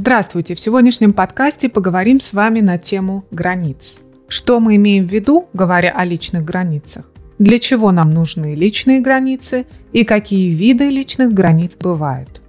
Здравствуйте! В сегодняшнем подкасте поговорим с вами на тему границ. Что мы имеем в виду, говоря о личных границах? Для чего нам нужны личные границы и какие виды личных границ бывают?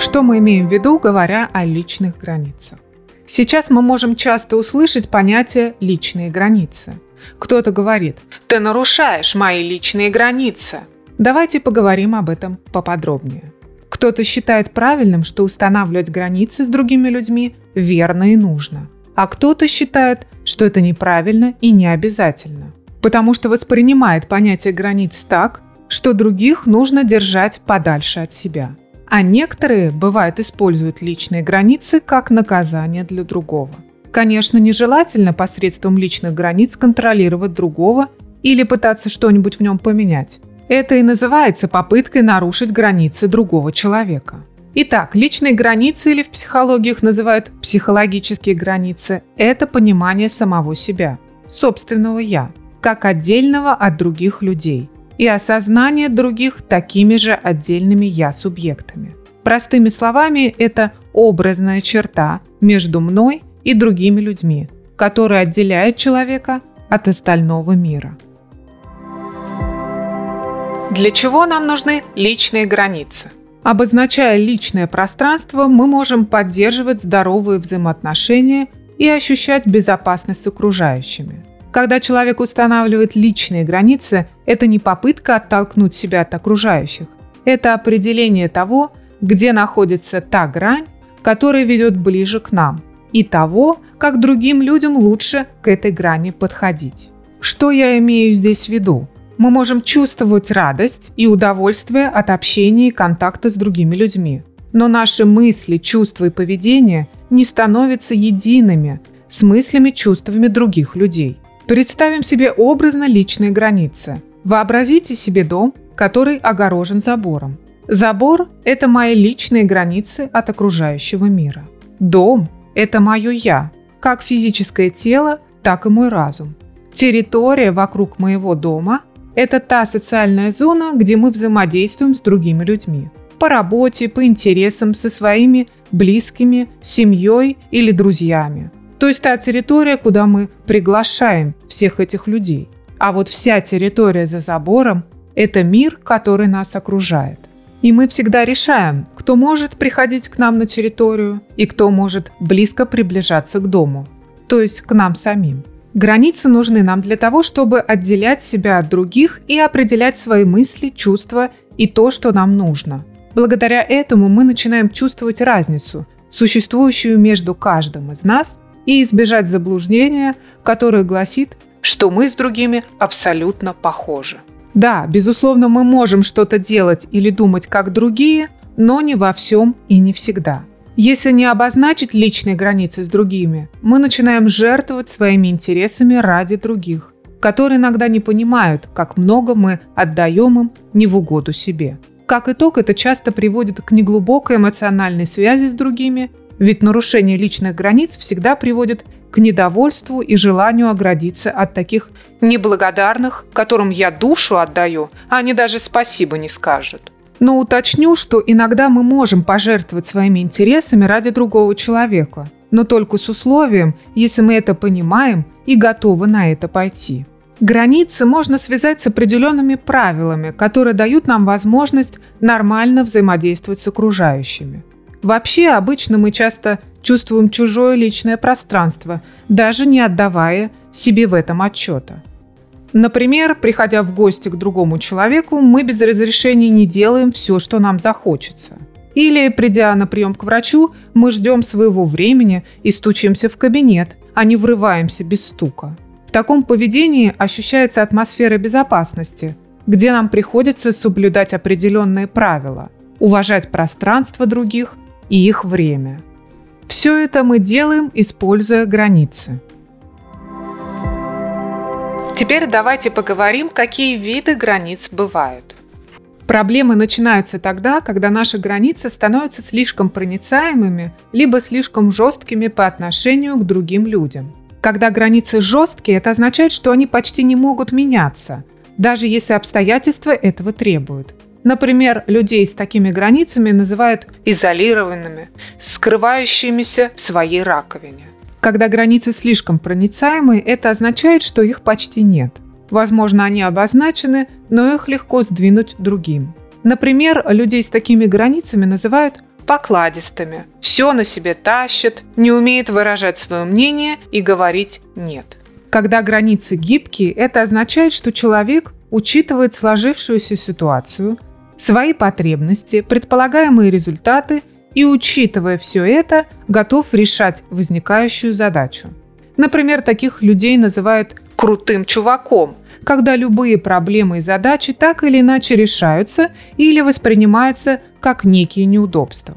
Что мы имеем в виду, говоря о личных границах? Сейчас мы можем часто услышать понятие «личные границы». Кто-то говорит «ты нарушаешь мои личные границы». Давайте поговорим об этом поподробнее. Кто-то считает правильным, что устанавливать границы с другими людьми верно и нужно, а кто-то считает, что это неправильно и не обязательно, потому что воспринимает понятие границ так, что других нужно держать подальше от себя – а некоторые, бывает, используют личные границы как наказание для другого. Конечно, нежелательно посредством личных границ контролировать другого или пытаться что-нибудь в нем поменять. Это и называется попыткой нарушить границы другого человека. Итак, личные границы или в психологии их называют психологические границы – это понимание самого себя, собственного «я», как отдельного от других людей – и осознание других такими же отдельными «я-субъектами». Простыми словами, это образная черта между мной и другими людьми, которая отделяет человека от остального мира. Для чего нам нужны личные границы? Обозначая личное пространство, мы можем поддерживать здоровые взаимоотношения и ощущать безопасность с окружающими – когда человек устанавливает личные границы, это не попытка оттолкнуть себя от окружающих. Это определение того, где находится та грань, которая ведет ближе к нам, и того, как другим людям лучше к этой грани подходить. Что я имею здесь в виду? Мы можем чувствовать радость и удовольствие от общения и контакта с другими людьми. Но наши мысли, чувства и поведение не становятся едиными с мыслями, чувствами других людей. Представим себе образно личные границы. Вообразите себе дом, который огорожен забором. Забор – это мои личные границы от окружающего мира. Дом – это мое «я», как физическое тело, так и мой разум. Территория вокруг моего дома – это та социальная зона, где мы взаимодействуем с другими людьми. По работе, по интересам, со своими близкими, семьей или друзьями. То есть та территория, куда мы приглашаем всех этих людей. А вот вся территория за забором – это мир, который нас окружает. И мы всегда решаем, кто может приходить к нам на территорию и кто может близко приближаться к дому, то есть к нам самим. Границы нужны нам для того, чтобы отделять себя от других и определять свои мысли, чувства и то, что нам нужно. Благодаря этому мы начинаем чувствовать разницу, существующую между каждым из нас и избежать заблуждения, которое гласит, что мы с другими абсолютно похожи. Да, безусловно, мы можем что-то делать или думать как другие, но не во всем и не всегда. Если не обозначить личные границы с другими, мы начинаем жертвовать своими интересами ради других, которые иногда не понимают, как много мы отдаем им не в угоду себе. Как итог, это часто приводит к неглубокой эмоциональной связи с другими ведь нарушение личных границ всегда приводит к недовольству и желанию оградиться от таких неблагодарных, которым я душу отдаю, а они даже спасибо не скажут. Но уточню, что иногда мы можем пожертвовать своими интересами ради другого человека, но только с условием, если мы это понимаем и готовы на это пойти. Границы можно связать с определенными правилами, которые дают нам возможность нормально взаимодействовать с окружающими. Вообще, обычно мы часто чувствуем чужое личное пространство, даже не отдавая себе в этом отчета. Например, приходя в гости к другому человеку, мы без разрешения не делаем все, что нам захочется. Или, придя на прием к врачу, мы ждем своего времени и стучимся в кабинет, а не врываемся без стука. В таком поведении ощущается атмосфера безопасности, где нам приходится соблюдать определенные правила, уважать пространство других – и их время. Все это мы делаем, используя границы. Теперь давайте поговорим, какие виды границ бывают. Проблемы начинаются тогда, когда наши границы становятся слишком проницаемыми, либо слишком жесткими по отношению к другим людям. Когда границы жесткие, это означает, что они почти не могут меняться, даже если обстоятельства этого требуют. Например, людей с такими границами называют изолированными, скрывающимися в своей раковине. Когда границы слишком проницаемы, это означает, что их почти нет. Возможно, они обозначены, но их легко сдвинуть другим. Например, людей с такими границами называют покладистыми, все на себе тащат, не умеет выражать свое мнение и говорить «нет». Когда границы гибкие, это означает, что человек учитывает сложившуюся ситуацию, свои потребности, предполагаемые результаты и, учитывая все это, готов решать возникающую задачу. Например, таких людей называют «крутым чуваком», когда любые проблемы и задачи так или иначе решаются или воспринимаются как некие неудобства.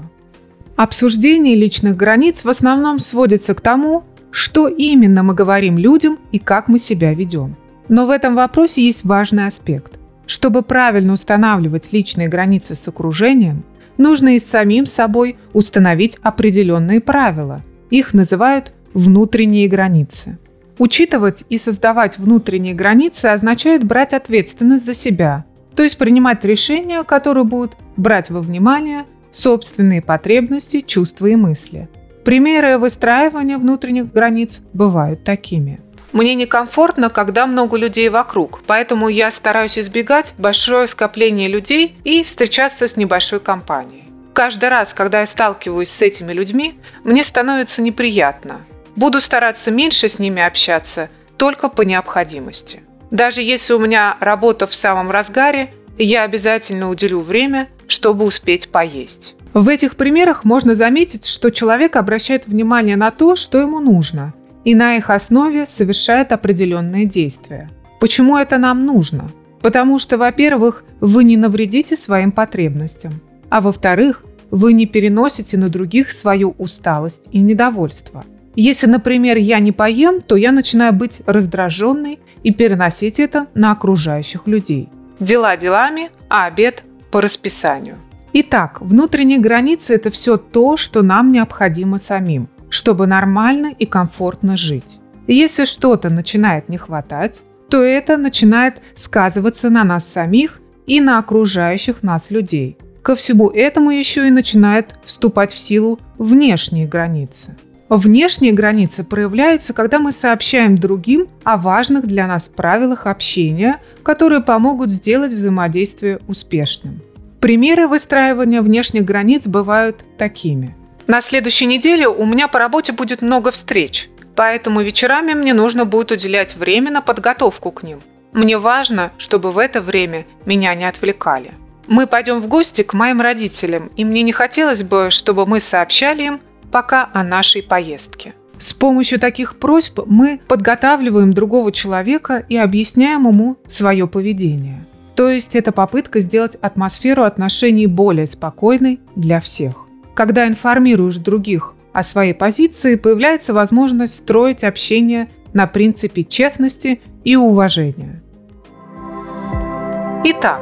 Обсуждение личных границ в основном сводится к тому, что именно мы говорим людям и как мы себя ведем. Но в этом вопросе есть важный аспект. Чтобы правильно устанавливать личные границы с окружением, нужно и с самим собой установить определенные правила. Их называют внутренние границы. Учитывать и создавать внутренние границы означает брать ответственность за себя, то есть принимать решения, которые будут брать во внимание собственные потребности, чувства и мысли. Примеры выстраивания внутренних границ бывают такими – мне некомфортно, когда много людей вокруг, поэтому я стараюсь избегать большое скопление людей и встречаться с небольшой компанией. Каждый раз, когда я сталкиваюсь с этими людьми, мне становится неприятно. Буду стараться меньше с ними общаться, только по необходимости. Даже если у меня работа в самом разгаре, я обязательно уделю время, чтобы успеть поесть. В этих примерах можно заметить, что человек обращает внимание на то, что ему нужно, и на их основе совершает определенные действия. Почему это нам нужно? Потому что, во-первых, вы не навредите своим потребностям, а во-вторых, вы не переносите на других свою усталость и недовольство. Если, например, я не поем, то я начинаю быть раздраженной и переносить это на окружающих людей. Дела делами, а обед по расписанию. Итак, внутренние границы – это все то, что нам необходимо самим чтобы нормально и комфортно жить. И если что-то начинает не хватать, то это начинает сказываться на нас самих и на окружающих нас людей. Ко всему этому еще и начинают вступать в силу внешние границы. Внешние границы проявляются, когда мы сообщаем другим о важных для нас правилах общения, которые помогут сделать взаимодействие успешным. Примеры выстраивания внешних границ бывают такими. На следующей неделе у меня по работе будет много встреч, поэтому вечерами мне нужно будет уделять время на подготовку к ним. Мне важно, чтобы в это время меня не отвлекали. Мы пойдем в гости к моим родителям, и мне не хотелось бы, чтобы мы сообщали им пока о нашей поездке. С помощью таких просьб мы подготавливаем другого человека и объясняем ему свое поведение. То есть это попытка сделать атмосферу отношений более спокойной для всех. Когда информируешь других о своей позиции, появляется возможность строить общение на принципе честности и уважения. Итак,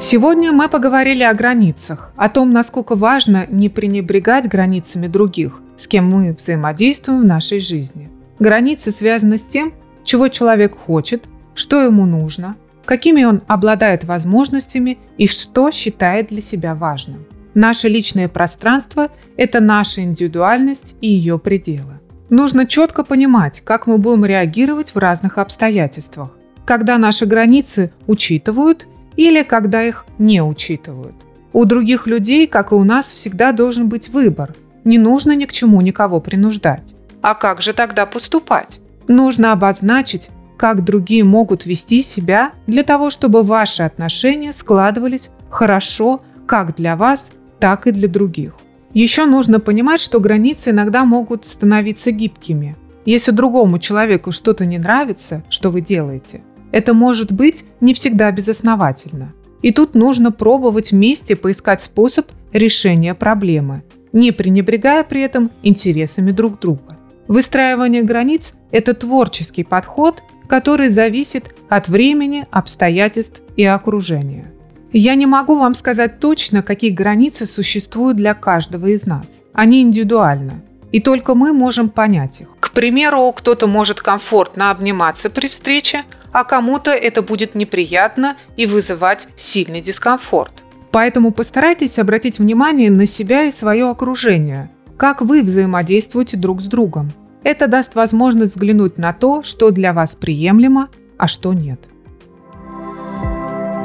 сегодня мы поговорили о границах, о том, насколько важно не пренебрегать границами других, с кем мы взаимодействуем в нашей жизни. Границы связаны с тем, чего человек хочет, что ему нужно, какими он обладает возможностями и что считает для себя важным. Наше личное пространство – это наша индивидуальность и ее пределы. Нужно четко понимать, как мы будем реагировать в разных обстоятельствах, когда наши границы учитывают или когда их не учитывают. У других людей, как и у нас, всегда должен быть выбор. Не нужно ни к чему никого принуждать. А как же тогда поступать? Нужно обозначить, как другие могут вести себя для того, чтобы ваши отношения складывались хорошо как для вас, так и для других. Еще нужно понимать, что границы иногда могут становиться гибкими. Если другому человеку что-то не нравится, что вы делаете, это может быть не всегда безосновательно. И тут нужно пробовать вместе поискать способ решения проблемы, не пренебрегая при этом интересами друг друга. Выстраивание границ – это творческий подход, который зависит от времени, обстоятельств и окружения. Я не могу вам сказать точно, какие границы существуют для каждого из нас. Они индивидуальны. И только мы можем понять их. К примеру, кто-то может комфортно обниматься при встрече, а кому-то это будет неприятно и вызывать сильный дискомфорт. Поэтому постарайтесь обратить внимание на себя и свое окружение, как вы взаимодействуете друг с другом. Это даст возможность взглянуть на то, что для вас приемлемо, а что нет.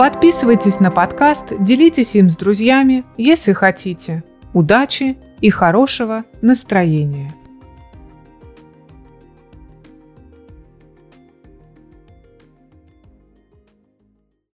Подписывайтесь на подкаст, делитесь им с друзьями, если хотите. Удачи и хорошего настроения!